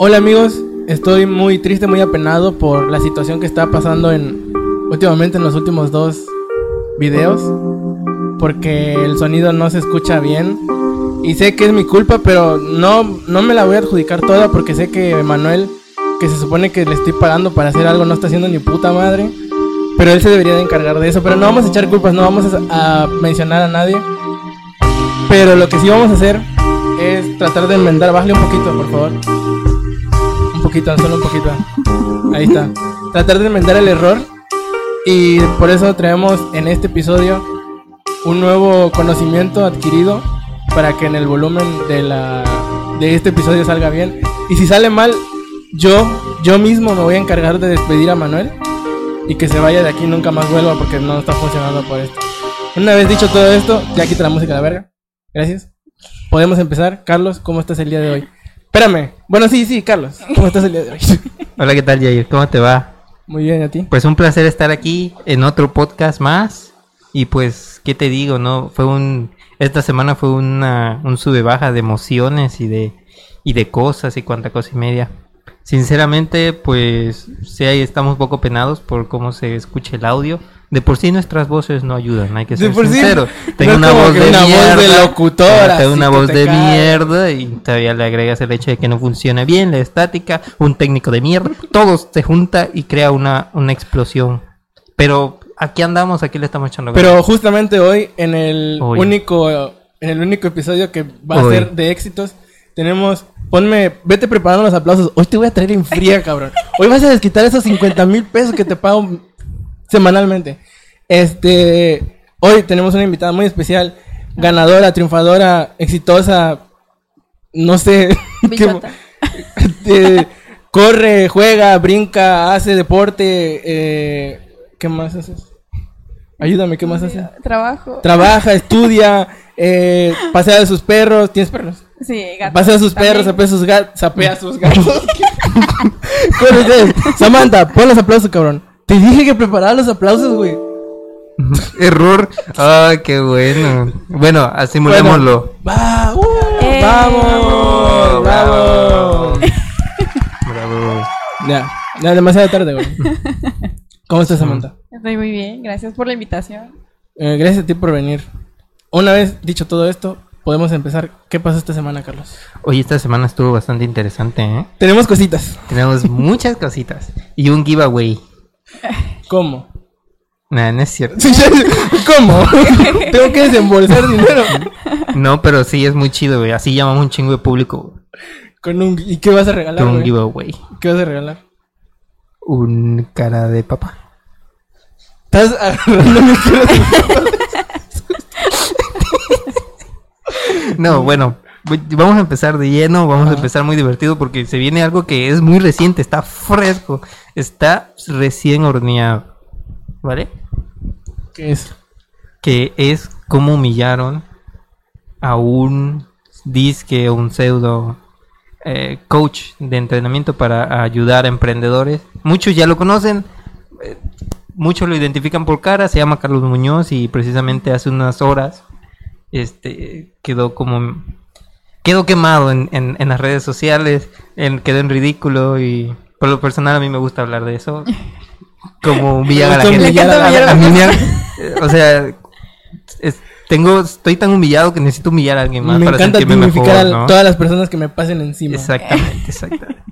Hola amigos, estoy muy triste, muy apenado por la situación que está pasando en últimamente en los últimos dos videos, porque el sonido no se escucha bien. Y sé que es mi culpa, pero no no me la voy a adjudicar toda porque sé que Manuel, que se supone que le estoy pagando para hacer algo, no está haciendo ni puta madre, pero él se debería de encargar de eso, pero no vamos a echar culpas, no vamos a, mencionar a nadie, pero lo que sí vamos a hacer es tratar de enmendar, bájale un poquito, por favor. Poquito, solo un poquito. Ahí está. Tratar de enmendar el error. Y por eso traemos en este episodio un nuevo conocimiento adquirido para que en el volumen de la de este episodio salga bien. Y si sale mal, yo yo mismo me voy a encargar de despedir a Manuel y que se vaya de aquí nunca más vuelva porque no está funcionando por esto. Una vez dicho todo esto, ya quita la música a la verga. Gracias. Podemos empezar. Carlos, ¿cómo estás el día de hoy? Espérame. Bueno, sí, sí, Carlos. ¿Cómo estás el día de hoy? Hola, ¿qué tal, Jair? ¿Cómo te va? Muy bien, ¿a ti? Pues un placer estar aquí en otro podcast más. Y pues, ¿qué te digo, no? Fue un... Esta semana fue una, un sube baja de emociones y de, y de cosas y cuanta cosa y media. Sinceramente, pues, sí, ahí estamos un poco penados por cómo se escucha el audio. De por sí nuestras voces no ayudan, hay que De ser por sí, sinceros. Tengo una voz de una voz de locutora, Tengo una voz te de cae. mierda y todavía le agregas el hecho de que no funciona bien la estática, un técnico de mierda. Todo se junta y crea una, una explosión. Pero aquí andamos, aquí le estamos echando ganas. Pero justamente hoy, en el Hoy. único en el único episodio que va a ser de éxitos, tenemos. Ponme, vete preparando los aplausos. Hoy te voy a traer en fría, cabrón. Hoy vas a desquitar esos 50 mil pesos que te pago semanalmente. Este. Hoy tenemos una invitada muy especial. Ganadora, triunfadora, exitosa. No sé. qué- eh, corre, juega, brinca, hace deporte. Eh, ¿Qué más haces? Ayúdame, ¿qué más haces? Trabajo. Trabaja, estudia, eh, pasea de sus perros. ¿Tienes perros? sí, gato. Pasea de sus perros, sapea sus gatos. Sapea sus gatos. Samantha, pon los aplausos, cabrón. Te dije que preparara los aplausos, güey. Error. Ay, qué bueno. Bueno, asimulémoslo. Va, uh, Eh, vamos, vamos. Bravo. Ya, ya demasiado tarde, güey. ¿Cómo estás, Samantha? Estoy muy bien, gracias por la invitación. Eh, gracias a ti por venir. Una vez dicho todo esto, podemos empezar. ¿Qué pasó esta semana, Carlos? Oye, esta semana estuvo bastante interesante, ¿eh? Tenemos cositas. Tenemos muchas cositas. Y un giveaway. ¿Cómo? Nah, no es cierto. ¿Cómo? Tengo que desembolsar dinero. No, pero sí es muy chido, güey. Así llamamos un chingo de público Con un... ¿Y qué vas a regalar, con un giveaway. ¿Qué vas a regalar? Un cara de papa. Estás agarrando mi cara de- No, bueno, vamos a empezar de lleno, vamos a empezar muy divertido porque se viene algo que es muy reciente, está fresco, está recién horneado, ¿vale? ¿Qué es? Que es cómo humillaron a un disque, un pseudo eh, coach de entrenamiento para ayudar a emprendedores. Muchos ya lo conocen, eh, muchos lo identifican por cara, se llama Carlos Muñoz y precisamente hace unas horas este quedó como quedó quemado en, en, en las redes sociales, en- quedó en ridículo y por lo personal a mí me gusta hablar de eso. Como humillar a la gente. o sea, es- tengo, estoy tan humillado que necesito humillar a alguien más Me para encanta sentirme mejor, a ¿no? todas las personas que me pasen encima. Exactamente, exactamente.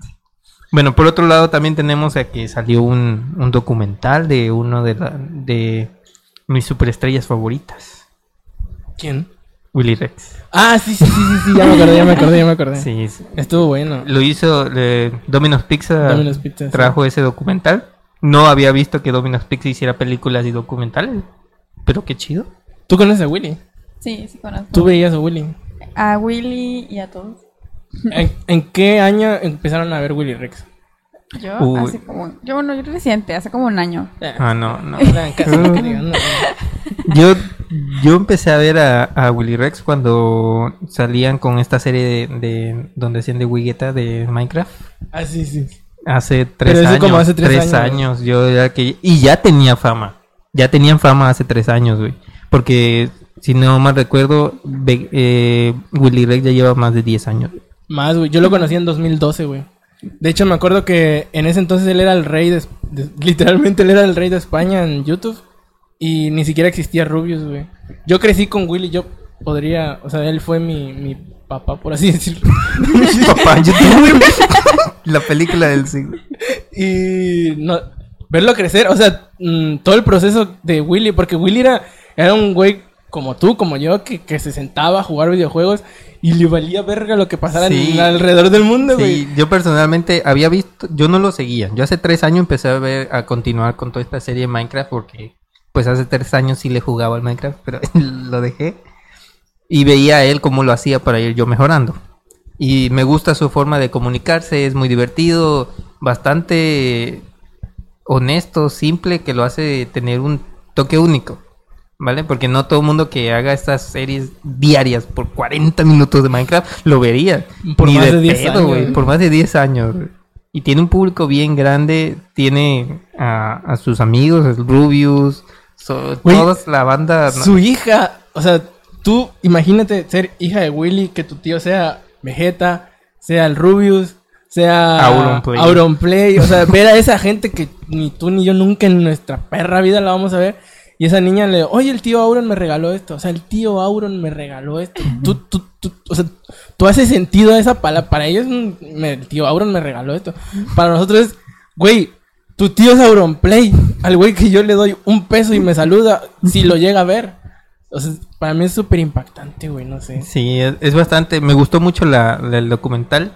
Bueno, por otro lado también tenemos a que salió un, un documental de uno de, la- de mis superestrellas favoritas, ¿Quién? Willy Rex. Ah, sí, sí, sí, sí, sí, ya me acordé, ya me acordé, ya me acordé. Sí, sí. Estuvo bueno. Lo hizo eh, Domino's Pizza. Domino's Pizza, sí. trajo ese documental. No había visto que Domino's Pizza hiciera películas y documentales. Pero qué chido. ¿Tú conoces a Willy? Sí, sí conozco. ¿Tú veías a Willy? A Willy y a todos. ¿En, en qué año empezaron a ver Willy Rex? Yo, Uy. hace como... Yo, bueno, yo reciente, hace como un año. Ah, no, no. No. Yo, yo empecé a ver a, a Willy Rex cuando salían con esta serie de, de donde hacían de Wigueta de Minecraft. Ah, sí, sí. Hace tres Pero eso años. como hace tres tres años, años. Yo era que y ya tenía fama. Ya tenían fama hace tres años, güey. Porque si no mal recuerdo, eh, Willy Rex ya lleva más de 10 años. Más, güey. Yo lo conocí en 2012, güey. De hecho, me acuerdo que en ese entonces él era el rey de, de- literalmente él era el rey de España en YouTube y ni siquiera existía Rubius, güey. Yo crecí con Willy, yo podría, o sea, él fue mi, mi papá, por así decirlo. Papá, YouTube. La película del siglo. y no, verlo crecer, o sea, mm, todo el proceso de Willy, porque Willy era, era un güey como tú, como yo, que, que se sentaba a jugar videojuegos y le valía verga lo que pasara Sí. en- alrededor del mundo, güey. Sí, yo personalmente había visto, yo no lo seguía. Yo hace tres años empecé a ver, a continuar con toda esta serie de Minecraft porque, pues hace tres años sí le jugaba al Minecraft, pero lo dejé. Y veía a él cómo lo hacía para ir yo mejorando. Y me gusta su forma de comunicarse, es muy divertido, bastante honesto, simple, que lo hace tener un toque único. ¿Vale? Porque no todo el mundo que haga estas series diarias por 40 minutos de Minecraft lo vería. Por Ni más de, de 10 pedo, años. Por más de 10 años. Y tiene un público bien grande. Tiene a, a sus amigos, el Rubius, so- Güey, toda la banda. ¿no? Su hija, o sea, tú imagínate ser hija de Willy, que tu tío sea Vegeta, sea el Rubius, sea Auronplay. Auronplay, o sea, ver a esa gente que ni tú ni yo nunca en nuestra perra vida la vamos a ver. Y esa niña le, oye, el tío Auron me regaló esto. O sea, el tío Auron me regaló esto. Tú, tú, tú, o sea, tú haces sentido a esa palabra. Para ellos, me- el tío Auron me regaló esto. Para nosotros es, güey, tu tío es Auronplay. Al güey que yo le doy un peso y me saluda, si lo llega a ver. O sea, para mí es súper impactante, güey, no sé. Sí, es, es bastante. Me gustó mucho la, la- el documental.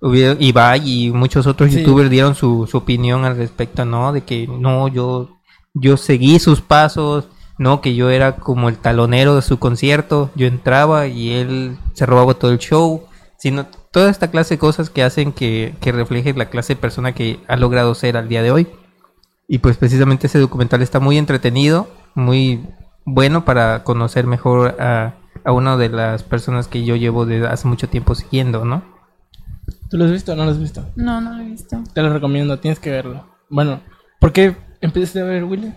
Ibai y muchos otros Sí. youtubers dieron su, su opinión al respecto, ¿no? De que no, yo, yo seguí sus pasos, no, que yo era como el talonero de su concierto. Yo entraba y él se robaba todo el show. Sino toda esta clase de cosas que hacen que, que refleje la clase de persona que ha logrado ser al día de hoy. Y pues precisamente ese documental está muy entretenido, muy bueno para conocer mejor a, a una de las personas que yo llevo desde hace mucho tiempo siguiendo, ¿no? ¿Tú lo has visto o no lo has visto? No, no lo he visto. Te lo recomiendo, tienes que verlo. Bueno, ¿por qué empezaste a ver Willy?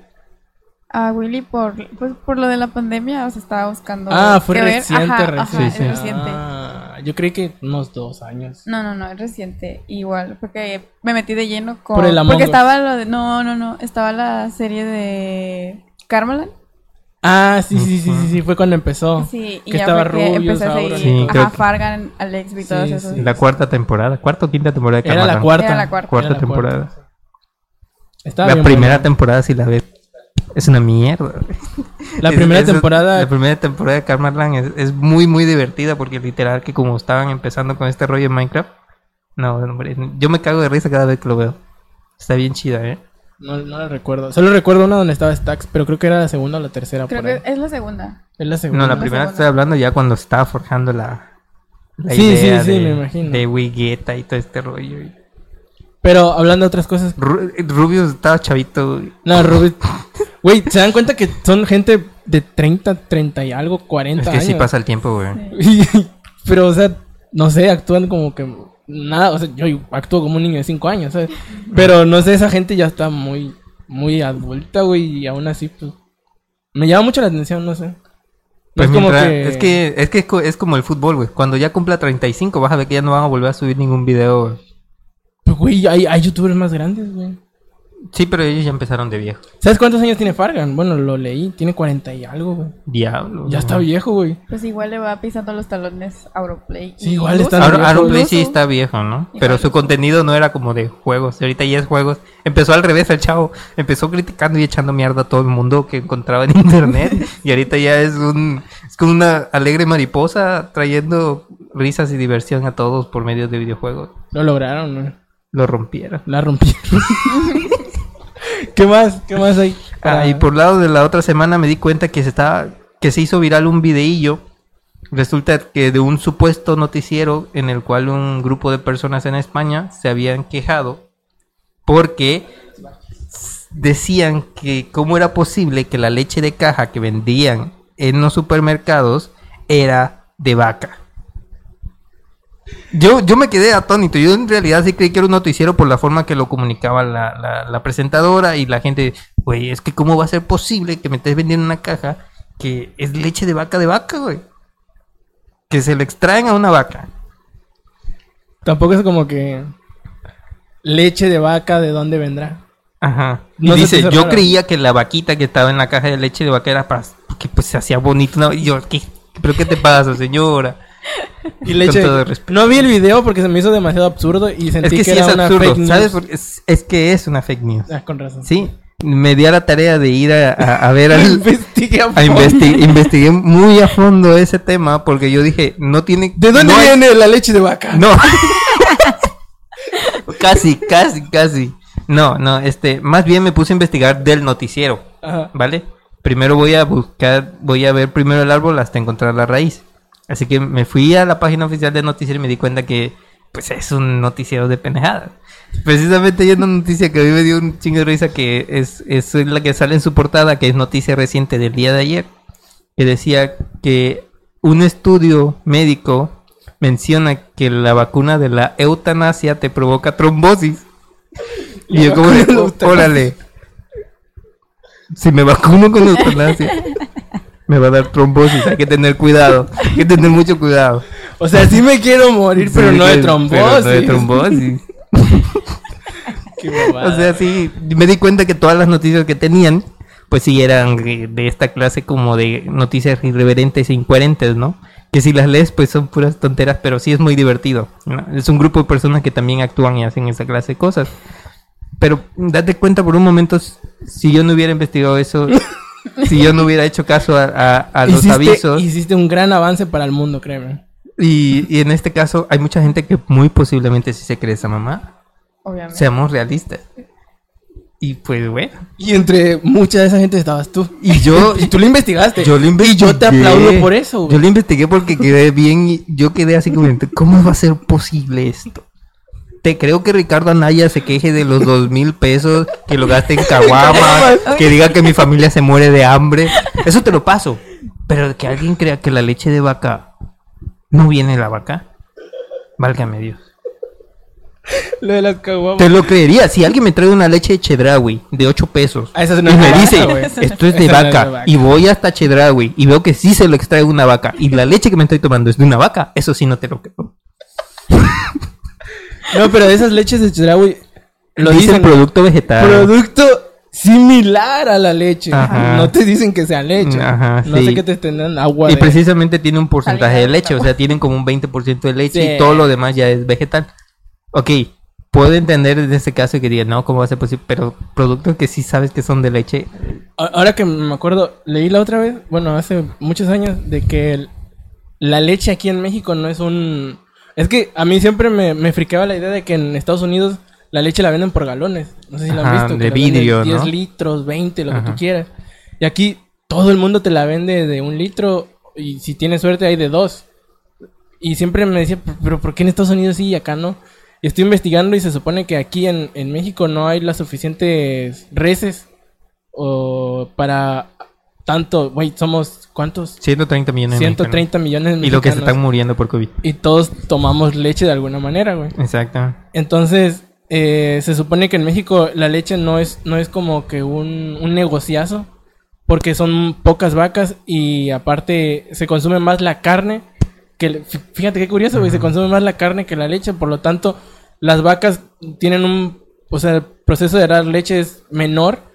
A Willy por, pues, por lo de la pandemia, o sea, estaba buscando. Ah, fue qué ver. reciente, Ajá, reciente. ajá, Sí, sí. reciente. Ah, yo creí que unos dos años. No, no, no, es reciente. Igual, porque me metí de lleno con. Por el Among porque Us. estaba lo de. No, no, no. Estaba la serie de. Carmelan. Ah, sí, sí, sí, sí, sí, fue cuando empezó. Sí, y que ya estaba fue que Rubius, empecé a seguir. y Sí, que- Fargan, Alex y todos Sí, esos. sí. La cuarta temporada, cuarta o quinta temporada de Era la cuarta. Era la cuarta. Cuarta Era la temporada. cuarta. Estaba La bien primera buena. temporada, si la ves, es una mierda. La Es- primera es- temporada. La primera temporada de Carmalan es, es muy, muy divertida porque literal que como estaban empezando con este rollo en Minecraft. No, hombre, yo me cago de risa cada vez que lo veo. Está bien chida, ¿eh? No, no la recuerdo. Solo recuerdo una donde estaba Stax, pero creo que era la segunda o la tercera. Creo por ahí. que es la segunda. Es la segunda. No, la La primera segunda. estoy hablando ya cuando estaba forjando la, la Sí, sí, idea sí, de, me imagino. de Wigueta y todo este rollo. Pero hablando de otras cosas. Ru- Rubius estaba chavito. güey. No, Rubik. Güey, ¿se dan cuenta que son gente de 30, 30 y algo, 40 Es que años? sí pasa el tiempo, güey. Sí. Pero, o sea, no sé, actúan como que nada, o sea, yo actúo como un niño de 5 años, ¿sabes? Pero no sé, esa gente ya está muy, muy adulta, güey, y aún así, pues, me llama mucho la atención, no sé. Pues es como que... es que es que es como el fútbol, güey. Cuando ya cumpla 35 vas a ver que ya no van a volver a subir ningún video. güey. Pues, güey, hay, hay youtubers más grandes, güey. Sí, pero ellos ya empezaron de viejo. ¿Sabes cuántos años tiene Fargan? Bueno, lo leí, tiene 40 y algo, güey. Diablo. Ya está viejo, güey. Pues igual le va pisando los talones a Auroplay. Sí, igual Aaron, viejo, Aaron Play Luso. sí está viejo, ¿no? Igual Pero su contenido no era como de juegos. Ahorita ya es juegos. Empezó al revés el chavo. Empezó criticando y echando mierda a todo el mundo que encontraba en internet. y ahorita ya es un es como una alegre mariposa trayendo risas y diversión a todos por medio de videojuegos. Lo lograron, güey. Lo rompieron. La rompieron. ¿Qué más? ¿Qué más hay? Ah, y por lado de la otra semana me di cuenta que se estaba que se hizo viral un videillo. Resulta que de un supuesto noticiero en el cual un grupo de personas en España se habían quejado porque decían que cómo era posible que la leche de caja que vendían en los supermercados era de vaca. Yo, yo me quedé atónito. Yo en realidad sí creí que era un noticiero por la forma que lo comunicaba la, la- la presentadora y la gente. Güey, es que cómo va a ser posible que me estés vendiendo una caja que es leche de vaca de vaca, güey. Que se le extraen a una vaca. Tampoco es como que... leche de vaca, ¿de dónde vendrá? Ajá. No dice, yo raro. creía que la vaquita que estaba en la caja de leche de vaca era para que pues se hacía bonito. ¿no? Y yo, ¿qué? ¿Pero qué te pasa, señora? Y todo respeto. No vi el video porque se me hizo demasiado absurdo y sentí Es que sí era es una absurdo, fake news. ¿sabes? Es, es que es una fake news. Ah, con razón. Sí, me di a la tarea de ir a, a- a ver al... Investigué a a investigué muy a fondo ese tema porque yo dije, no tiene... ¿De dónde no hay- viene la leche de vaca? No. casi, casi, casi. No, no, este, más bien me puse a investigar del noticiero, Ajá. ¿vale? Primero voy a buscar, voy a ver primero el árbol hasta encontrar la raíz. Así que me fui a la página oficial del noticiero y me di cuenta que, pues, es un noticiero de pendejadas. Precisamente hay una noticia que a mí me dio un chingo de risa que es, es la que sale en su portada, que es noticia reciente del día de ayer, que decía que un estudio médico menciona que la vacuna de la eutanasia te provoca trombosis. Y La yo como de, de la órale, si me vacuno con eutanasia, me va a dar trombosis, hay que tener cuidado, hay que tener mucho cuidado. O sea, sí me quiero morir, pero no de que- trombosis. pero no de trombosis. Qué. O sea, sí, me di cuenta que todas las noticias que tenían, pues sí eran de esta clase como de noticias irreverentes e incoherentes, ¿no? Que si las lees, pues son puras tonteras, pero sí es muy divertido. ¿no? Es un grupo de personas que también actúan y hacen esa clase de cosas. Pero date cuenta por un momento, si yo no hubiera investigado eso, si yo no hubiera hecho caso a, a- a los hiciste, avisos, hiciste un gran avance para el mundo, créeme. y, y en este caso hay mucha gente que muy posiblemente sí se cree esa mamá. Obviamente. Seamos realistas. Y pues bueno. Y entre mucha de esa gente estabas tú. Y yo, Y tú lo investigaste. yo lo investigué. Y yo te aplaudo por eso, güey. Yo lo investigué porque quedé bien. y Yo quedé así como, ¿cómo va a ser posible esto? Te creo que Ricardo Anaya se queje de los dos mil pesos, que lo gaste en caguamas, que diga que mi familia se muere de hambre. Eso te lo paso. Pero que alguien crea que la leche de vaca no viene de la vaca, válgame Dios. Lo de las caguamas. Te lo creería. Si alguien me trae una leche de Chedraui de 8 pesos Ah, y me dice, esto es no de vaca. y voy hasta Chedraui y veo que sí se lo extrae una vaca y la leche que me estoy tomando es de una vaca, eso sí no te lo creo. No, pero de esas leches de Chedraui lo Dice dicen producto vegetal. producto similar a la leche. Ajá. No te dicen que sea leche. Ajá, no sí. sé qué te tendrán agua. y de- precisamente tiene un porcentaje de leche, o sea, tienen como un 20% de leche Sí. y todo lo demás ya es vegetal. Ok, puedo entender en este caso que digan, no, ¿cómo va a ser posible? Pero productos que sí sabes que son de leche, Ahora que me acuerdo, leí la otra vez, bueno, hace muchos años, de que el- la leche aquí en México no es un... Es que a mí siempre me, me friqueaba la idea de que en Estados Unidos la leche la venden por galones. No sé si la Ajá, han visto. que de la venden vidrio, 10 ¿no? litros, 20, lo que tú quieras. Y aquí todo el mundo te la vende de un litro y si tienes suerte hay de dos. Y siempre me decía, "Pero- pero ¿por qué en Estados Unidos sí y acá no? Y estoy investigando y se supone que aquí en, en México no hay las suficientes reses o para tanto, güey, somos ¿cuántos? 130 millones de 130 millones de mexicanos. Y lo que se mexicanos. están muriendo por COVID. Y todos tomamos leche de alguna manera, güey. Exacto. Entonces, eh, se supone que en México la leche no es, no es como que un, un negociazo, porque son pocas vacas y aparte se consume más la carne que... Fíjate qué curioso, güey, se consume más la carne que la leche, por lo tanto, las vacas tienen un... O sea, el proceso de dar leche es menor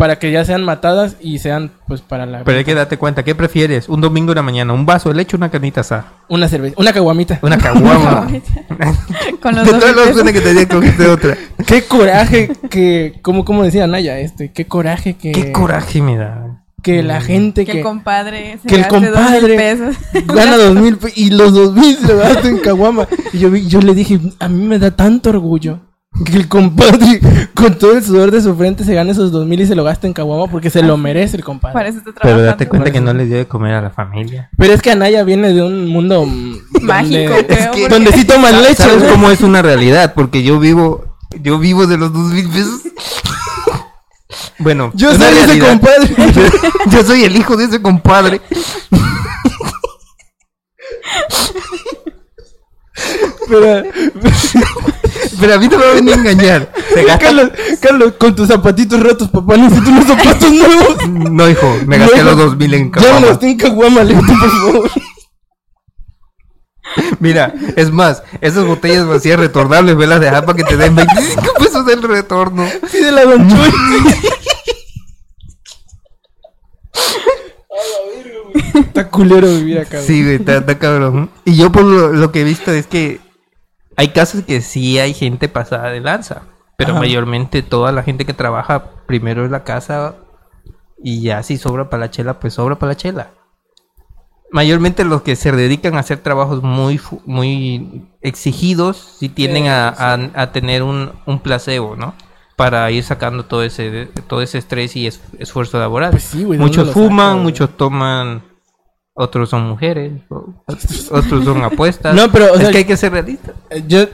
para que ya sean matadas y sean, pues, para la... Pero hay que darte cuenta, ¿qué prefieres? Un domingo en la mañana, un vaso de leche o una carnita asada. Una cerveza, una caguamita. Una caguama. Con los De dos todas que te cogiste otra. Qué coraje que... ¿Cómo, cómo decía Naya este? Qué coraje que... Qué coraje me da. Que la gente Que que... el compadre se que el gaste dos mil compadre pesos. gana dos mil pe- y los dos mil se lo gasta en caguama. Y yo, vi- yo le dije, a mí me da tanto orgullo que el compadre con todo el sudor de su frente se gane esos dos mil y se lo gasta en caguama porque se lo merece el compadre. Para eso está Pero date cuenta que no les dio de comer a la familia. Pero es que Anaya viene de un mundo Mágico, donde, creo, donde sí toman leche. ¿Sabes cómo es una realidad? Porque yo vivo, yo vivo de los dos mil pesos. Bueno, Yo soy ese compadre. Yo, yo soy el hijo de ese compadre. Pero, Pero a mí no me va a venir a engañar. Carlos, Carlos, con tus zapatitos rotos, papá, necesito unos zapatos nuevos. No, hijo, me gasté No, los dos mil en Ya caguama. los tengo en caguama, lento, por favor. Mira, es más, esas botellas vacías retornables, velas de para que te den 25 pesos del retorno. Pide la Don Chuy. Está culero vivir acá. güey. Sí, güey, está, está cabrón. Y yo por lo, lo que he visto es que hay casos que sí hay gente pasada de lanza. Pero Ajá. mayormente toda la gente que trabaja primero en la casa y ya si sobra para la chela, pues sobra para la chela. Mayormente los que se dedican a hacer trabajos muy muy exigidos sí tienden a, a- a tener un, un placebo, ¿no? Para ir sacando todo ese todo ese estrés y es- esfuerzo laboral. Pues sí, güey, ¿de muchos fuman, saca, muchos toman, otros son mujeres, otros son apuestas. No, pero, o es sea, que hay que ser realistas. Eh, Yo,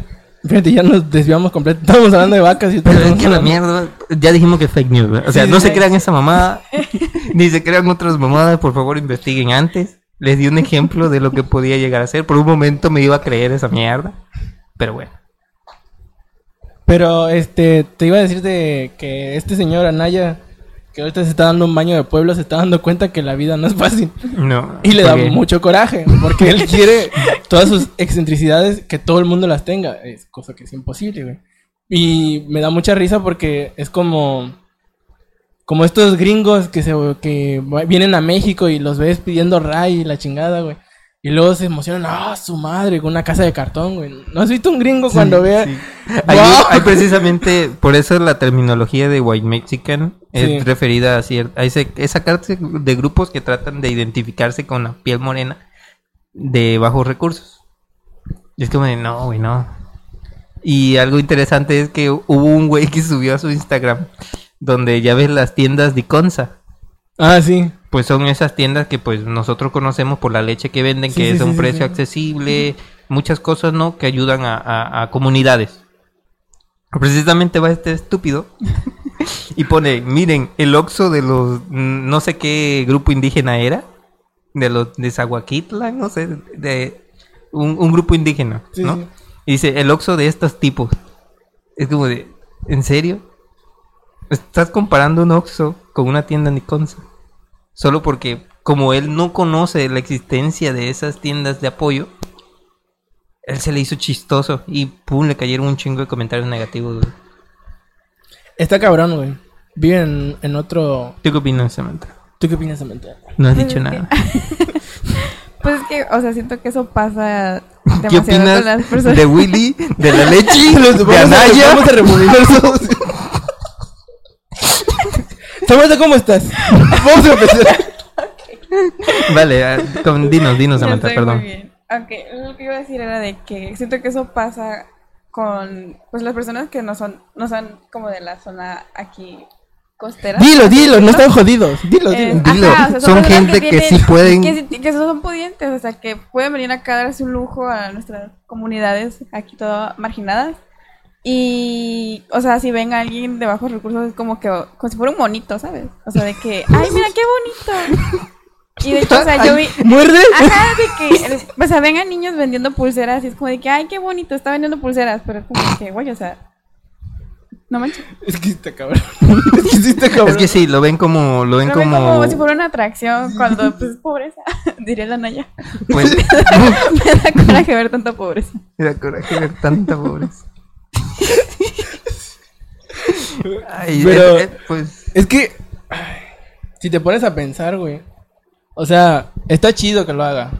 fíjate, ya nos desviamos completo. Estamos hablando de vacas y Pero es que la mierda, ya dijimos que es fake news, ¿verdad? O sea, Sí, no sí, se sí. crean esa mamada, ni se crean otras mamadas, por favor investiguen antes. Les di un ejemplo de lo que podía llegar a ser. Por un momento me iba a creer esa mierda, pero bueno. Pero, este, te iba a decir de que este señor Anaya, que ahorita se está dando un baño de pueblo, se está dando cuenta que la vida no es fácil. No. Y le da porque- mucho coraje, porque él quiere todas sus excentricidades que todo el mundo las tenga. Es cosa que es imposible, güey. Y me da mucha risa porque es como... Como estos gringos que se que vienen a México y los ves pidiendo ray y la chingada, güey. Y luego se emocionan, ah, su madre, con una casa de cartón, güey. ¿No has visto un gringo cuando vea? Hay, ¡Wow! hay precisamente, por eso la terminología de White Mexican es Sí. referida a, a ese, esa carta de grupos que tratan de identificarse con la piel morena de bajos recursos. Y es como de, no, güey, no. Y algo interesante es que hubo un güey que subió a su Instagram donde ya ves las tiendas de Conza. Ah, sí. Pues son esas tiendas que pues nosotros conocemos por la leche que venden, Sí, que sí, es a un sí, precio accesible, muchas cosas, ¿no? Que ayudan a, a- a comunidades. Precisamente va este estúpido y pone, miren, el Oxxo de los, no sé qué grupo indígena era, de los de Zaguaquitlan, no sé, de un, un grupo indígena, ¿no? Y dice, el Oxxo de estos tipos. Es como de, ¿en serio? Estás comparando un Oxxo con una tienda Nikonza. Solo porque, como él no conoce la existencia de esas tiendas de apoyo, él se le hizo chistoso y pum, le cayeron un chingo de comentarios negativos. güey. Está cabrón, güey. Vive en, en otro... ¿Tú qué opinas, Samantha? ¿Tú qué opinas, Samantha? No has Pues dicho que- nada. Pues es que, o sea, siento que eso pasa ¿Qué demasiado con las opinas personas. de Willy, de la leche, de vamos a- Anaya? Vamos a remover Samantha, ¿cómo estás? Vamos a empezar. Vale, ah, con- dinos, dinos, Samantha, muy perdón. bien. Ok, lo que iba a decir era de que siento que eso pasa con pues las personas que no son no son como de la zona aquí costera. Dilo, dilo, no están jodidos. Dilo, Eh, dilo. Dilo, ajá, o sea, son personas gente que tienen- sí pueden- que, que son pudientes, o sea, que pueden venir acá a darse un lujo a nuestras comunidades aquí todas marginadas. Y, o sea, si ven a alguien de bajos recursos es como que, como si fuera un monito, ¿sabes? O sea, de que, ay, mira qué bonito. Y de hecho, o sea, yo vi, ¿Muerde? Ajá, de que, o sea, ven a niños vendiendo pulseras y es como de que, ay, qué bonito, está vendiendo pulseras, pero es como que, güey, o sea, no manches. Es que está cabrón. Es que sí está cabrón. Es que sí, lo ven como, lo ven Lo ven como, como si fuera una atracción cuando, pues, es pobreza, diría la Naya. pues, Me da coraje ver tanta pobreza. me da coraje ver tanta pobreza. Ay, Pero- eh, eh, pues, Es que, ay, si te pones a pensar, güey. O sea, está chido que lo haga.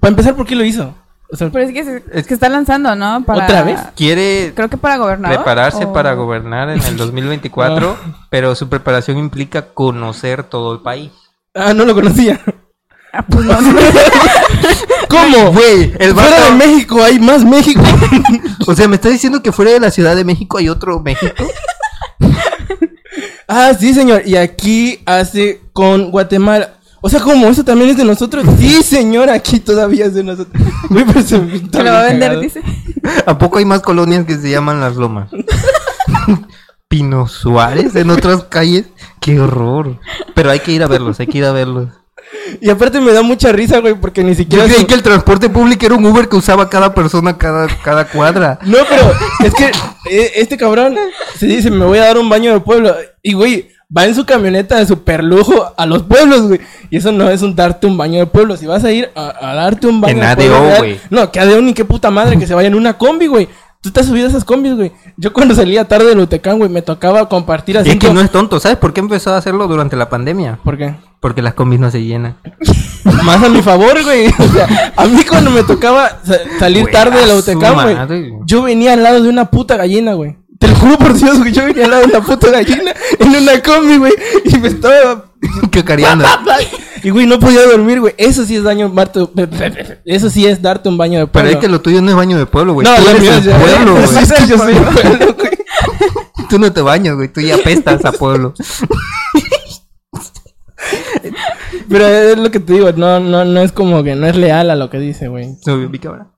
Para empezar, ¿por qué lo hizo? O sea, Pero es que se, es que está lanzando, ¿no? Para, ¿Otra vez? quiere Creo que para gobernar. prepararse para gobernar en el 2024, Ah. pero su preparación implica conocer todo el país. ah, no lo conocía. Ah, pues no, ¿Cómo? Güey, el Fuera vato- de México hay más México. O sea, ¿me está diciendo que fuera de la Ciudad de México hay otro México? ah, sí, señor. Y aquí hace con Guatemala. O sea, ¿cómo? ¿Eso también es de nosotros? Sí, señor, aquí todavía es de nosotros. Está que lo va a vender, cagado. dice. ¿A poco hay más colonias que se llaman Las Lomas? Pino Suárez en otras calles. ¡Qué horror! Pero hay que ir a verlos, hay que ir a verlos. Y aparte me da mucha risa, güey, porque ni Yo siquiera... creí su- que el transporte público era un Uber que usaba cada persona cada, cada cuadra. No, pero es que eh, este cabrón se dice, me voy a dar un baño de pueblo. Y, güey, va en su camioneta de super lujo a los pueblos, güey. Y eso no es un darte un baño de pueblo. Si vas a ir a, a darte un baño En de ADO, pueblo güey. No, que ADO ni qué puta madre que se vaya en una combi, güey. Tú te has subido a esas combis, güey. Yo cuando salía tarde del Utecán, güey, me tocaba compartir Y así. es que no es tonto, ¿sabes por qué empezó a hacerlo durante la pandemia? ¿Por qué? Porque las combis no se llenan. Más a mi favor, güey. O sea, a mí cuando me tocaba sa- salir tarde de la madre. güey, yo venía al lado de una puta gallina, güey. Te lo juro por Dios, güey, yo venía al lado de una puta gallina en una combi, güey, y me estaba... Qué cariando. Y, güey, no podía dormir, güey. Eso sí es daño, Marto. Eso sí es darte un baño de Pero pueblo. es que lo tuyo no es baño de pueblo, güey. No, tú eres el pueblo, Sí, güey. es que yo soy el pueblo, güey. Tú no te bañas, güey. Tú ya apestas a pueblo. Pero es lo que te digo, no, no, no es como que no es leal a lo que dice, güey. Subí mi cámara.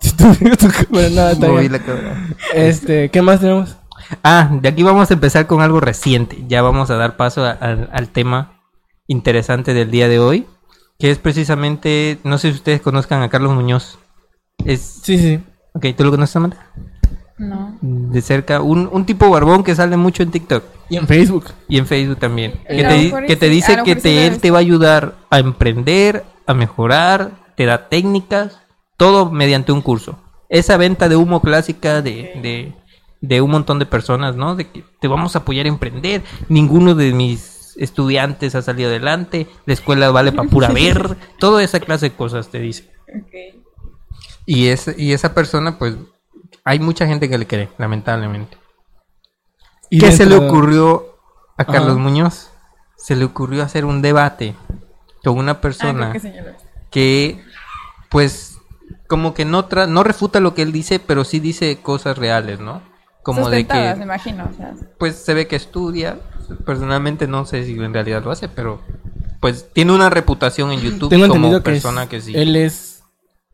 Bueno, nada, está Moví bien. la cámara. Este, ¿qué más tenemos? Ah, de aquí vamos a empezar con algo reciente. Ya vamos a dar paso a- al- al tema interesante del día de hoy. Que es precisamente, no sé si ustedes conozcan a Carlos Muñoz. Es, Sí, sí. ok, ¿tú lo conoces, Samantha? No. De cerca, un, un tipo barbón que sale mucho en TikTok. Y en Facebook. Y en Facebook también. Que te, que te dice que te, él te va a ayudar a emprender, a mejorar, te da técnicas, todo mediante un curso. Esa venta de humo clásica de, de, de un montón de personas, ¿no? De que te vamos a apoyar a emprender. Ninguno de mis estudiantes ha salido adelante, la escuela vale para pura ver, toda esa clase de cosas te dice. Y, es, y esa persona, pues, hay mucha gente que le cree, lamentablemente. Y ¿Qué se le ocurrió a Carlos Ajá. Muñoz? Se le ocurrió hacer un debate con una Ah, persona que que, pues, como que no, tra- no refuta lo que él dice, pero sí dice cosas reales, ¿no? Como de Sustentadas, me que, imagino. O sea, pues, se ve que estudia. Personalmente no sé si en realidad lo hace, pero, pues, tiene una reputación en YouTube Tengo como entendido que, es- persona que sí. él es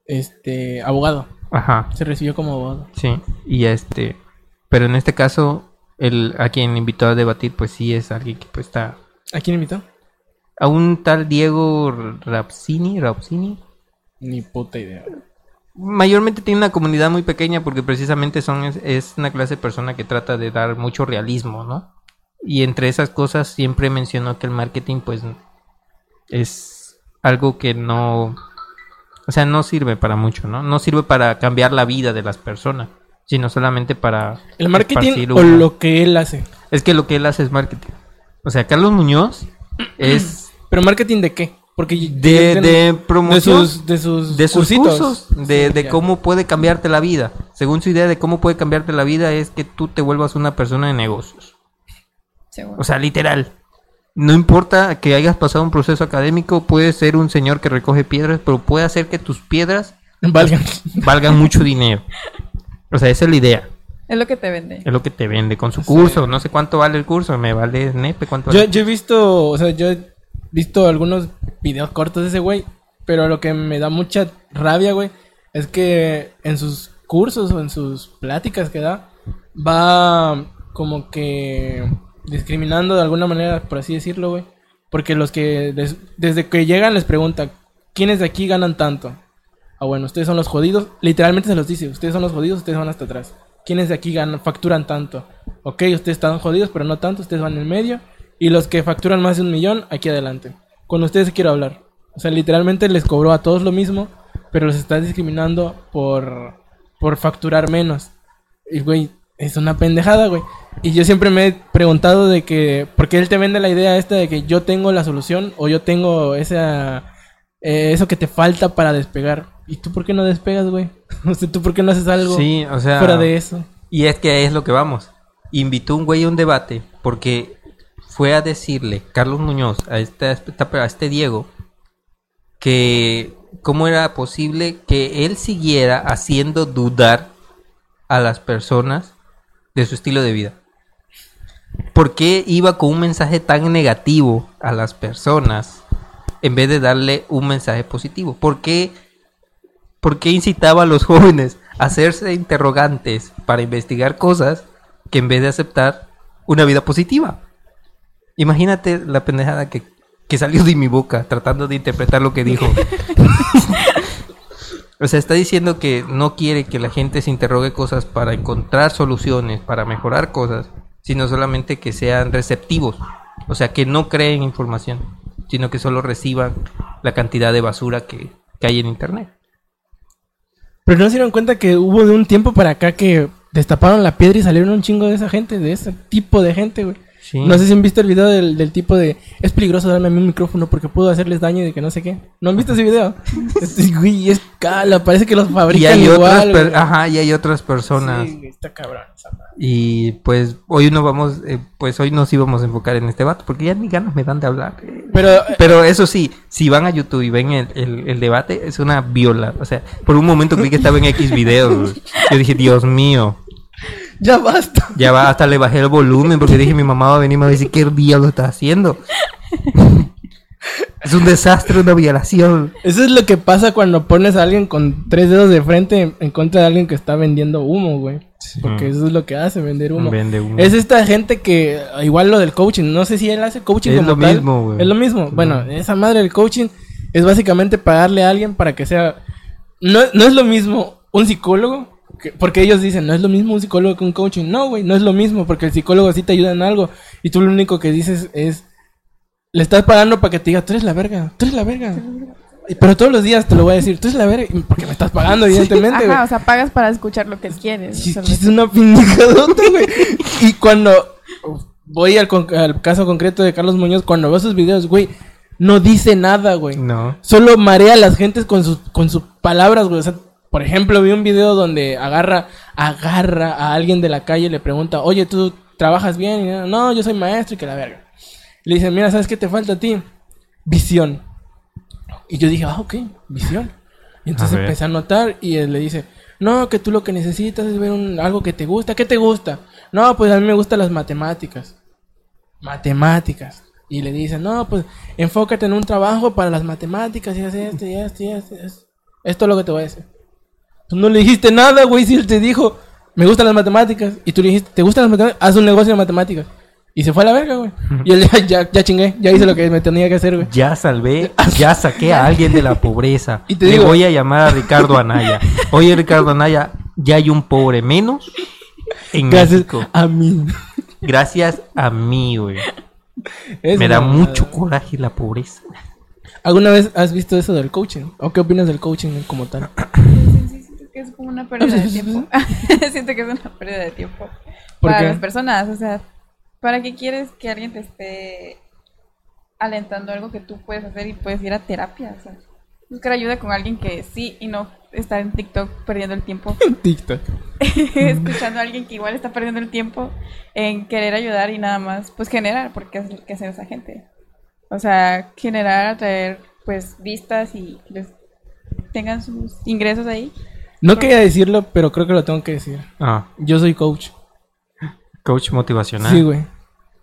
este abogado. Ajá. Se recibió como abogado. Sí, y este, pero en este caso, el, a quien invitó a debatir, pues sí es alguien que pues está... ¿A quién invitó? A un tal Diego Rapsini, Rapsini, Ni puta idea. mayormente tiene una comunidad muy pequeña porque precisamente son es, es una clase de persona que trata de dar mucho realismo, ¿no? Y entre esas cosas siempre mencionó que el marketing pues es algo que no o sea, no sirve para mucho, ¿no? No sirve para cambiar la vida de las personas, sino solamente para ¿El marketing o lo que él hace? Es que lo que él hace es marketing. O sea, Carlos Muñoz es ¿Pero marketing de qué? Porque de, de promoción de sus, de sus, de sus cursos, de, Sí, de ya. cómo puede cambiarte la vida. Según su idea de cómo puede cambiarte la vida es que tú te vuelvas una persona de negocios. seguro. O sea, literal. No importa que hayas pasado un proceso académico, puedes ser un señor que recoge piedras, pero puede hacer que tus piedras Valgan. valgan mucho dinero. O sea, esa es la idea. es lo que te vende. Es lo que te vende con su Sí. curso. No sé cuánto vale el curso, me vale nepe cuánto Yo, vale. yo he visto, o sea, yo he visto algunos videos cortos de ese güey, pero lo que me da mucha rabia, güey, es que en sus cursos o en sus pláticas que da, va como que discriminando de alguna manera, por así decirlo, güey. Porque los que des- desde que llegan les pregunta, ¿quiénes de aquí ganan tanto? Ah, bueno, ustedes son los jodidos. Literalmente se los dice, ustedes son los jodidos, ustedes van hasta atrás. ¿Quiénes de aquí ganan, facturan tanto? Ok, ustedes están jodidos, pero no tanto, ustedes van en el medio. Y los que facturan más de un millón, aquí adelante. Con ustedes quiero hablar. O sea, literalmente les cobró a todos lo mismo, pero los está discriminando por, por facturar menos. Y, güey, es una pendejada, güey. Y yo siempre me he preguntado de que, ¿por qué él te vende la idea esta de que yo tengo la solución o yo tengo esa, eh, eso que te falta para despegar? ¿Y tú por qué no despegas, güey? O sea, ¿tú por qué no haces algo Sí, o sea, fuera de eso? Y es que es lo que vamos. Invitó un güey a un debate porque fue a decirle Carlos Muñoz a este, a este Diego que cómo era posible que él siguiera haciendo dudar a las personas de su estilo de vida. ¿Por qué iba con un mensaje tan negativo a las personas en vez de darle un mensaje positivo? ¿Por qué, por qué incitaba a los jóvenes a hacerse interrogantes para investigar cosas que en vez de aceptar una vida positiva? Imagínate la pendejada que, que salió de mi boca tratando de interpretar lo que dijo. O sea, está diciendo que no quiere que la gente se interrogue cosas para encontrar soluciones, para mejorar cosas, sino solamente que sean receptivos O sea, que no creen información, sino que solo reciban la cantidad de basura que, que hay en internet. Pero no se dieron cuenta que hubo de un tiempo para acá que destaparon la piedra y salieron un chingo de esa gente, de ese tipo de gente, güey. Sí. No sé si han visto el video del, del tipo de es peligroso darme a mí un micrófono porque puedo hacerles daño y de que no sé qué. ¿No han visto ese video? Es- güey, es cala, parece que los y fabrican hay otras, igual. güey. ajá, y hay otras personas. Sí, está cabrón. Y pues hoy no vamos, eh, pues hoy nos íbamos a enfocar en este vato, porque ya ni ganas me dan de hablar. Pero eh, Pero eso sí, si van a YouTube y ven el, el- el debate, es una viola. O sea, por un momento creí que estaba en X videos. Yo dije, Dios mío, ya basta. ya va, hasta le bajé el volumen porque dije, mi mamá va a venir y me va a decir, ¿qué diablo está haciendo? es un desastre, una violación. Eso es lo que pasa cuando pones a alguien con tres dedos de frente en, contra de alguien que está vendiendo humo, güey. Porque eso es lo que hace, vender humo. Vende humo. Es esta gente que, igual lo del coaching, no sé si él hace coaching Es como lo tal. mismo, güey. Es lo mismo. Bueno, esa madre del coaching es básicamente pagarle a alguien para que sea... No, no es lo mismo un psicólogo, que- porque ellos dicen, no es lo mismo un psicólogo que un coaching. No, güey, no es lo mismo, porque el psicólogo sí te ayuda en algo. Y tú lo único que dices es... Le estás pagando para que te diga, tú eres la verga, tú eres la verga. Pero todos los días te lo voy a decir, tú eres la verga, porque me estás pagando, evidentemente. Ajá, o sea, pagas para escuchar lo que quieres. Sí, o sea, sí, es una pendejadota, güey. Y cuando voy al, con- al caso concreto de Carlos Muñoz, cuando veo sus videos, güey, no dice nada, güey. No. Solo marea a las gentes con sus, con sus palabras, güey. O sea, por ejemplo, vi un video donde agarra, agarra a alguien de la calle y le pregunta, oye, ¿tú trabajas bien? Y, no, yo soy maestro y que la verga. Le dice, mira, ¿sabes qué te falta a ti? Visión. Y yo dije, ah, ok, visión. Y entonces A empecé a notar y él le dice, no, que tú lo que necesitas es ver un- algo que te gusta. ¿Qué te gusta? No, pues a mí me gustan las matemáticas. Matemáticas. Y le dice, no, pues enfócate en un trabajo para las matemáticas y haz esto y esto y esto. y esto. Esto es lo que te voy a decir. Tú no le dijiste nada, güey, si él te dijo, me gustan las matemáticas. Y tú le dijiste, ¿te gustan las matemáticas? Haz un negocio de matemáticas. Y se fue a la verga, güey. Y él ya, ya, ya chingué, ya hice lo que me tenía que hacer, güey. Ya salvé, ya saqué a alguien de la pobreza. Y te Le digo- voy a llamar a Ricardo Anaya. Oye, Ricardo Anaya, ya hay un pobre menos en Gracias México. a mí. Gracias a mí, güey. Es Me da mucho coraje la pobreza. ¿Alguna vez has visto eso del coaching? ¿O qué opinas del coaching como tal? es como una pérdida de tiempo. siento que es una pérdida de tiempo ¿Por para qué? las personas. O sea, ¿para qué quieres que alguien te esté alentando algo que tú puedes hacer y puedes ir a terapia? O sea, buscar ayuda con alguien que sí y no estar en TikTok perdiendo el tiempo. TikTok. escuchando a alguien que igual está perdiendo el tiempo en querer ayudar y nada más, pues generar, porque es lo que hace esa gente. O sea, generar, atraer, pues, vistas y les tengan sus ingresos ahí. No quería decirlo, pero creo que lo tengo que decir. Ah, Yo soy coach. coach motivacional. Sí, güey.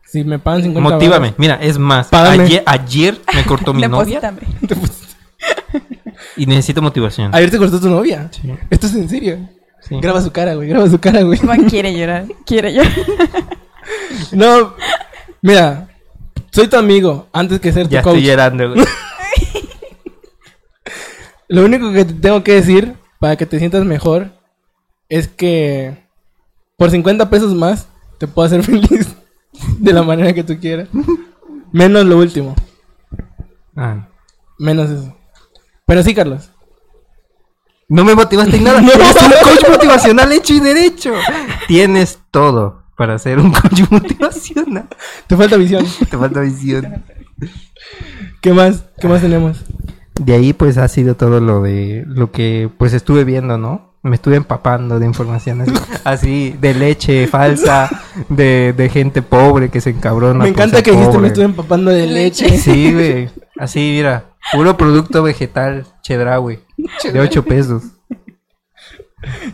Si me pagan 50 Motívame. Mira, es más, ayer, ayer me cortó mi novia y necesito motivación. Ayer te cortó tu novia. Sí. Esto es en serio. Sí. Graba su cara, güey. Graba su cara, güey. Iván quiere llorar, quiere llorar. No, mira. Soy tu amigo antes que ser tu Ya coach. estoy llorando, güey. Lo único que te tengo que decir para que te sientas mejor es que por 50 pesos más te puedo hacer feliz de la manera que tú quieras. Menos lo último. Ah. Menos eso. Pero sí, Carlos. No me motivaste en nada. No. Eres un coach motivacional hecho y derecho. Tienes todo para ser un coach motivacional. Te falta visión. Te falta visión. ¿Qué más? ¿Qué más tenemos? De ahí pues ha sido todo lo de lo que pues estuve viendo, ¿no? Me estuve empapando de informaciones así, de leche falsa, de, de gente pobre que se encabrona. Me por encanta que dijiste me estuve empapando de leche. Sí, güey. Así, mira. Puro producto vegetal, chedraui. De 8 pesos.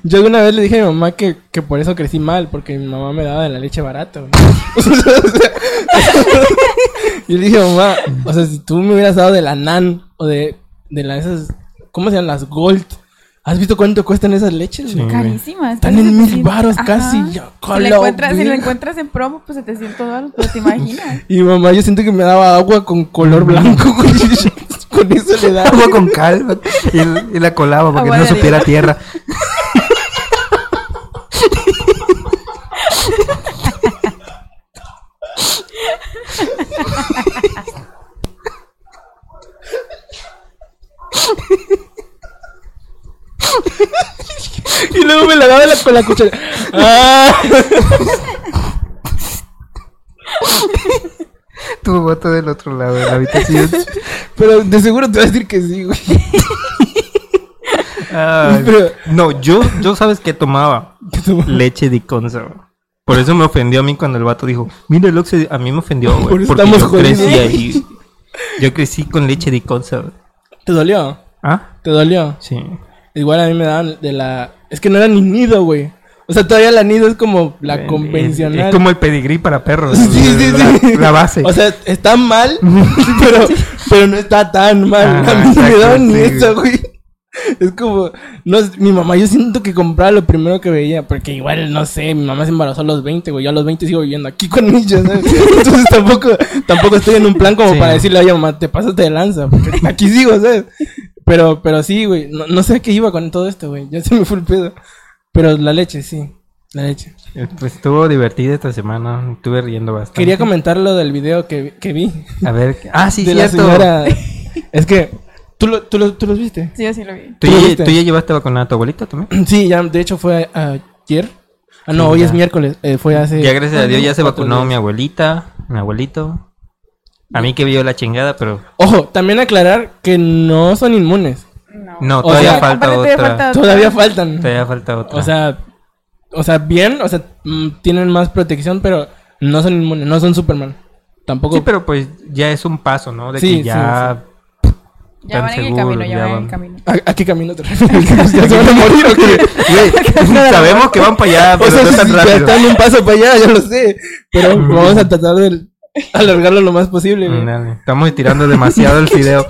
Yo alguna vez le dije a mi mamá que, que por eso crecí mal, porque mi mamá me daba de la leche barata. güey. y le dije, mamá, o sea, si tú me hubieras dado de la NAN o de, de la esas, ¿cómo se llaman? Las Gold. ¿Has visto cuánto cuestan esas leches? Sí. güey? Carísima. Están en mil varos casi, ya, Si lo, la encuentras, si lo encuentras en promo, pues 700 dólares, pero te imaginas. Y mamá, yo siento que me daba agua con color blanco, con eso le daba. Agua con cal. Y, y la colaba porque Agua no y luego me la daba la, con la cuchara. Ah. Tu voto del otro lado de la habitación. Pero de seguro te va a decir que sí, güey. No, yo, yo sabes que tomaba? tomaba leche de consa. Por eso me ofendió a mí cuando el vato dijo, mira el Oxxo, a mí me ofendió, Por güey. eso Porque estamos yo jodidos. crecí ahí. Yo crecí con leche de conza. güey. ¿Te dolió? ¿Ah? ¿Te dolió? Sí. Igual a mí me daban de la... Es que no era ni nido, güey. O sea, todavía la nido es como la Es- convencional. Es, como el pedigrí para perros. Sí, sí, la, sí. la base. O sea, está mal, pero, pero no está tan mal. Ajá, a mí no me daban ni sí. eso, güey. Es como, no, mi mamá, yo siento que compraba lo primero que veía, porque igual, no sé, mi mamá se embarazó a los 20, güey, yo a los 20 sigo viviendo aquí con ella, ¿sabes? Entonces tampoco, tampoco estoy en un plan como Sí. para decirle, oye, mamá, te pasaste de lanza, porque aquí sigo, ¿sabes? Pero, pero sí, güey, no, no sé a qué iba con todo esto, güey, ya se me fue el pedo. Pero la leche, sí, la leche. Eh, Pues estuvo divertida esta semana. Estuve riendo bastante. Quería comentar lo del video que, que vi. A ver. Ah, sí, de la cierto. señora. Es que, ¿tú, lo, tú, lo- tú los viste? Sí, yo sí lo vi. ¿Tú, ¿Tú lo ya, viste? tú ya llevaste a vacunar a tu abuelita también? Sí, ya, de hecho fue ayer. Ah, no, Sí, hoy ya. es miércoles. eh, fue hace. Ya gracias a Dios ya se vacunó días. mi abuelita, mi abuelito. A mí que vio la chingada, pero Ojo, también aclarar que no son inmunes. No. no, O todavía sea, falta otra. todavía falta- Todavía faltan. Todavía falta otra. O sea, o sea, bien, o sea, mm, tienen más protección, pero no son inmunes, no son Superman. Tampoco. sí, pero pues ya es un paso, ¿no? De Sí, que ya Ya van en el camino, ya ya van en el camino. ¿A, a qué camino te refieres? ¿Ya se van a morir o qué? Güey, sabemos que van para allá, O pero sea, no si tan ya rápido. están un paso para allá, yo lo sé. Pero vamos a tratar de alargarlo lo más posible, güey. Dale, Estamos estirando demasiado el video.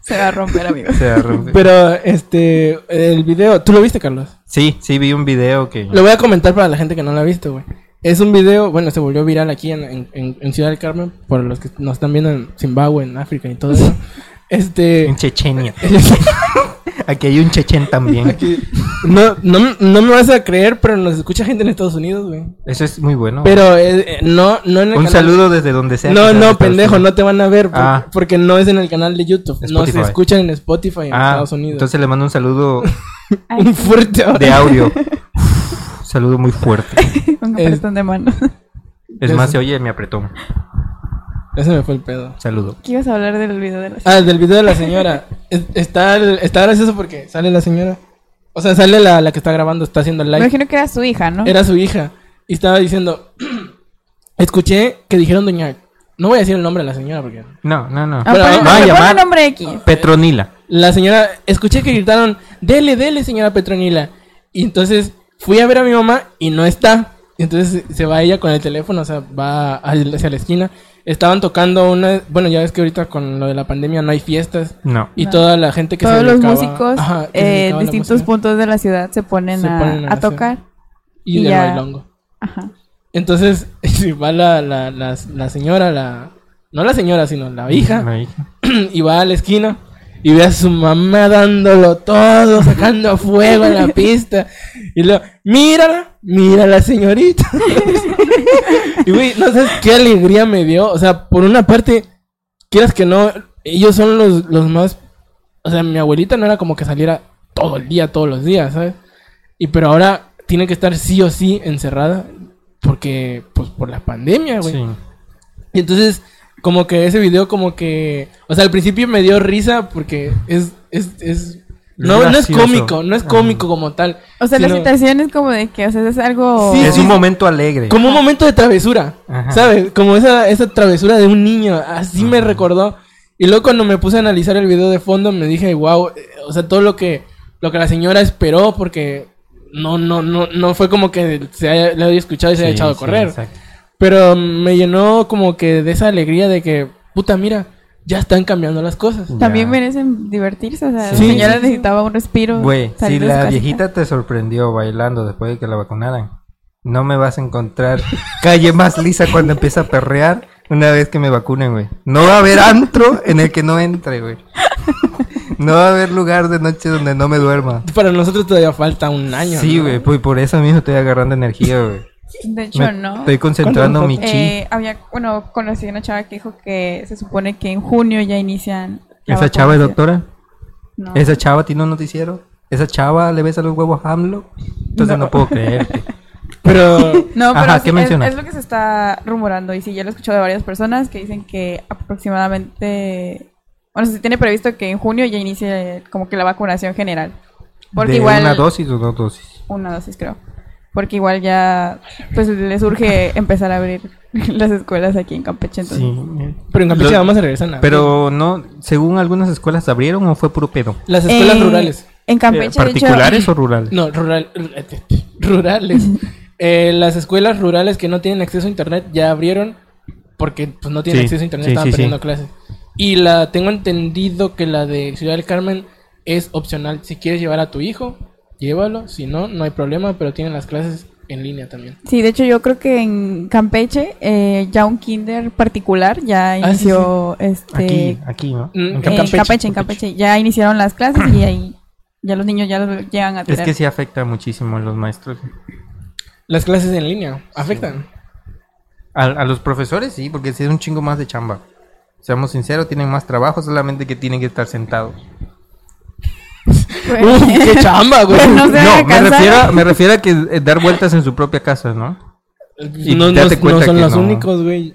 Se va a romper, amigos. Se rompe. Pero, este, el video, ¿tú lo viste, Carlos? Sí, sí, vi un video que... Lo voy a comentar para la gente que no lo ha visto, güey. Es un video, bueno, se volvió viral aquí en, en- en- en Ciudad del Carmen, por los que nos están viendo en Zimbabue, en África y todo eso. Este... En Chechenia. Aquí hay un chechen también. aquí- no, no, no me vas a creer, pero nos escucha gente en Estados Unidos, güey. Eso es muy bueno. Pero eh, eh, no, no en el un canal- saludo desde donde sea. No, no, pendejo, no te van a ver por- Ah. porque no es en el canal de YouTube. No se escuchan en Spotify en Ah, Estados Unidos. entonces le mando un saludo Un fuerte de audio. Saludo muy fuerte. Un Es- apretón de mano. Es más, se oye mi apretón. Ese me fue el pedo. Saludo. ¿Qué ibas a hablar del video de la Ah, del video de la señora. Es- está, está gracioso porque sale la señora. O sea, sale la, la que está grabando, está haciendo el Me live. imagino que era su hija, ¿no? Era su hija. Y estaba diciendo... Escuché que dijeron doña... No voy a decir el nombre de la señora porque... No, no, no. Ah, Pero pon el nombre, pon llamar- el nombre X. Petronila. La señora... Escuché que gritaron... Dele, dele, señora Petronila. Y entonces fui a ver a mi mamá y no está. Entonces se va ella con el teléfono, o sea, va hacia la esquina. Estaban tocando una... Bueno, ya ves que ahorita con lo de la pandemia no hay fiestas. No. Y No. toda la gente que Todos se los músicos Ajá, eh, dedicaba en la distintos música. puntos de la ciudad se ponen, Se a, ponen a tocar. Y, y del ya. bailongo. Ajá. Entonces, si va la, la, la, la señora, la... No la señora, sino la hija. La hija. y va a la esquina y ve a su mamá dándolo todo, sacando fuego en la pista. Y luego, mírala, mira la señorita. y güey, no sabes qué alegría me dio. O sea, por una parte, quieras que no, ellos son los, los más. O sea, mi abuelita no era como que saliera todo el día, todos los días, ¿sabes? Y pero ahora tiene que estar sí o sí encerrada. Porque, pues, por la pandemia, güey. Sí. Y entonces, como que ese video, como que. O sea, al principio me dio risa porque es. es, es no, no es cómico, no es cómico como tal. O sea, la sino situación es como de que, o sea, es algo... Sí, es sí, un momento alegre. Como un momento de travesura, Ajá. ¿sabes? Como esa, esa travesura de un niño, así me recordó. Y luego cuando me puse a analizar el video de fondo me dije, wow, o sea, todo lo que lo que la señora esperó porque no no no no fue como que se haya, le haya escuchado y se haya echado a sí, correr. exacto. Pero me llenó como que de esa alegría de que, puta, mira, ya están cambiando las cosas. También Ya. merecen divertirse, o sea, Sí, la señora necesitaba un respiro. Güey, si la casita. viejita te sorprendió bailando después de que la vacunaran, no me vas a encontrar calle más lisa cuando empieza a perrear una vez que me vacunen, güey. No va a haber antro en el que no entre, güey. No va a haber lugar de noche donde no me duerma. Para nosotros todavía falta un año. Sí, ¿no? güey, pues por eso mismo estoy agarrando energía, güey. De hecho, Me- no. Estoy concentrando ¿Cuánto mi chi. Eh, había, bueno, conocí a una chava que dijo que se supone que en junio ya inician. ¿Esa chava es doctora? No. ¿Esa chava tiene un noticiero? esa chava le besa los huevos a AMLO. Entonces no, No. puedo creerte. Pero No, pero Ajá, sí, ¿qué es- es, lo que se está rumorando y sí, ya lo he escuchado de varias personas que dicen que aproximadamente, bueno, se tiene previsto que en junio ya inicie como que la vacunación general. Porque ¿De igual una dosis o dos dosis? una dosis creo. Porque igual ya pues les urge empezar a abrir las escuelas aquí en Campeche. Entonces. Sí. Pero en Campeche Lo- vamos a regresar a Pero no, según algunas escuelas abrieron o fue puro pedo. Las escuelas Eh, rurales. En Eh, Campeche, hecho, ¿Particulares o rurales? No, rural, rurales. Eh, las escuelas rurales que no tienen acceso a internet ya abrieron porque pues no tienen Sí, acceso a internet, sí, estaban sí, sí. perdiendo clases. Y la tengo entendido que la de Ciudad del Carmen es opcional. Si quieres llevar a tu hijo, llévalo. Si no, no hay problema, pero tienen las clases en línea también. Sí, de hecho yo creo que en Campeche eh, ya un kinder particular ya Ah, sí, inició este Aquí, aquí, ¿no? Mm, En en Campeche, en Campeche ya iniciaron las clases y ahí ya los niños ya los llegan a Es tener. que sí afecta muchísimo a los maestros. Las clases en línea afectan. A, a los profesores sí, porque sí es un chingo más de chamba. Seamos sinceros, tienen más trabajo, solamente que tienen que estar sentados. Pues, Uf, ¡Qué chamba, güey! Pues no me refiero, a- me refiero a que eh, dar vueltas en su propia casa, ¿no? y no, no- date no son que los no. únicos, güey.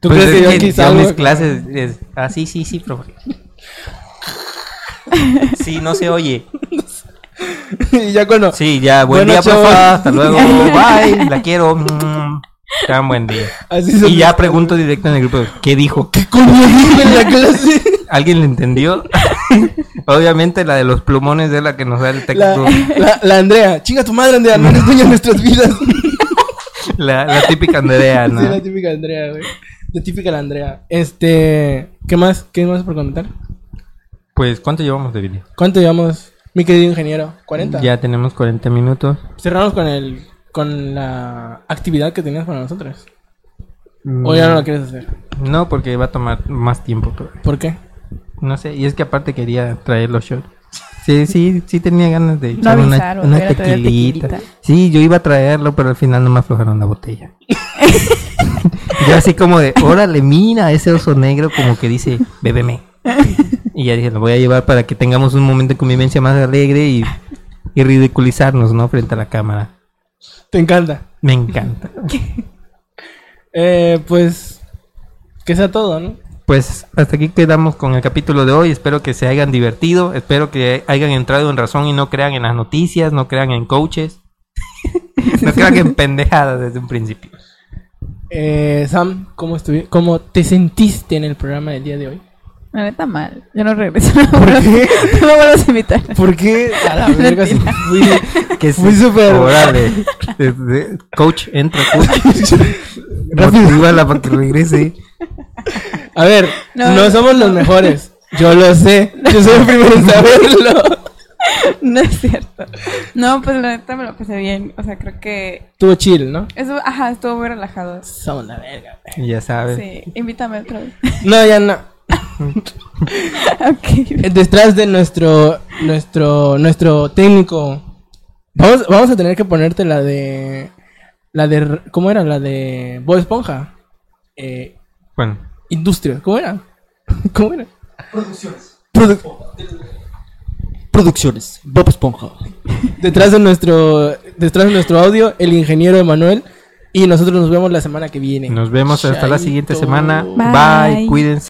¿Tú Pues crees que es yo aquí salgo? mis clases es... Ah, sí, sí, sí, profe. Sí, no se oye. y ya cuando... Sí, ya, buen Bueno, día, chavos. profe. Hasta luego. Bye, la quiero. Mm, Tengan buen día. Así Y ya pregunto directo en el grupo, ¿qué dijo? ¿Qué coño dijo en la clase? ¿Alguien le entendió? Obviamente la de los plumones es la que nos da el texto. la, la Andrea. Chinga tu madre, Andrea. No eres dueña de nuestras vidas. La, la típica Andrea, ¿no? Sí, la típica Andrea, güey. La típica la Andrea. Este... ¿Qué más? ¿Qué más por comentar? Pues, ¿cuánto llevamos de video? ¿Cuánto llevamos, mi querido ingeniero? ¿40? Ya tenemos 40 minutos. Cerramos con el... Con la actividad que tenías para nosotros. Mm, ¿O ya no la quieres hacer? No, porque va a tomar más tiempo. ¿Por qué? No sé, y es que aparte quería traer los shots. Sí, sí, sí tenía ganas de No echar una, tequilita. Sí, yo iba a traerlo, pero al final no me aflojaron la botella. yo así como de, órale, mira, ese oso negro como que dice, bébeme. Y ya dije, lo voy a llevar para que tengamos un momento de convivencia más alegre y, y ridiculizarnos, ¿no? Frente a la cámara. Te encanta. Me encanta. Eh, pues... Que sea todo, ¿no? Pues hasta aquí quedamos con el capítulo de hoy. Espero que se hayan divertido. Espero que hayan entrado en razón y no crean en las noticias, no crean en coaches. no crean en pendejadas desde un principio. Eh, Sam, ¿cómo, estuvi- ¿cómo te sentiste en el programa del día de hoy? La neta mal. Yo no regreso. ¿Por qué? No me vuelvas a invitar. ¿Por qué? A la verga, sí fui, Que fui súper... coach, entra, coach. Rápido. Motívala para que regrese. A ver, no, No, somos los mejores. Yo lo sé. Yo soy el primero en saberlo. No es cierto. No, pues la neta me lo pasé bien. O sea, creo que Estuvo chill, ¿no? eso, ajá, estuvo muy relajado. Somos la verga. güey. Ya sabes. Sí, invítame otra vez. No, ya no. ok. Detrás de nuestro nuestro nuestro técnico. Vamos, vamos a tener que ponerte la de la de ¿cómo era? La de Bob Esponja. Eh, Bueno, industria, ¿cómo era? ¿Cómo era? Producciones. Bob Esponja. Detrás de nuestro detrás de nuestro audio el ingeniero Emanuel y nosotros nos vemos la semana que viene. nos vemos hasta la siguiente semana. Bye. Bye, cuídense.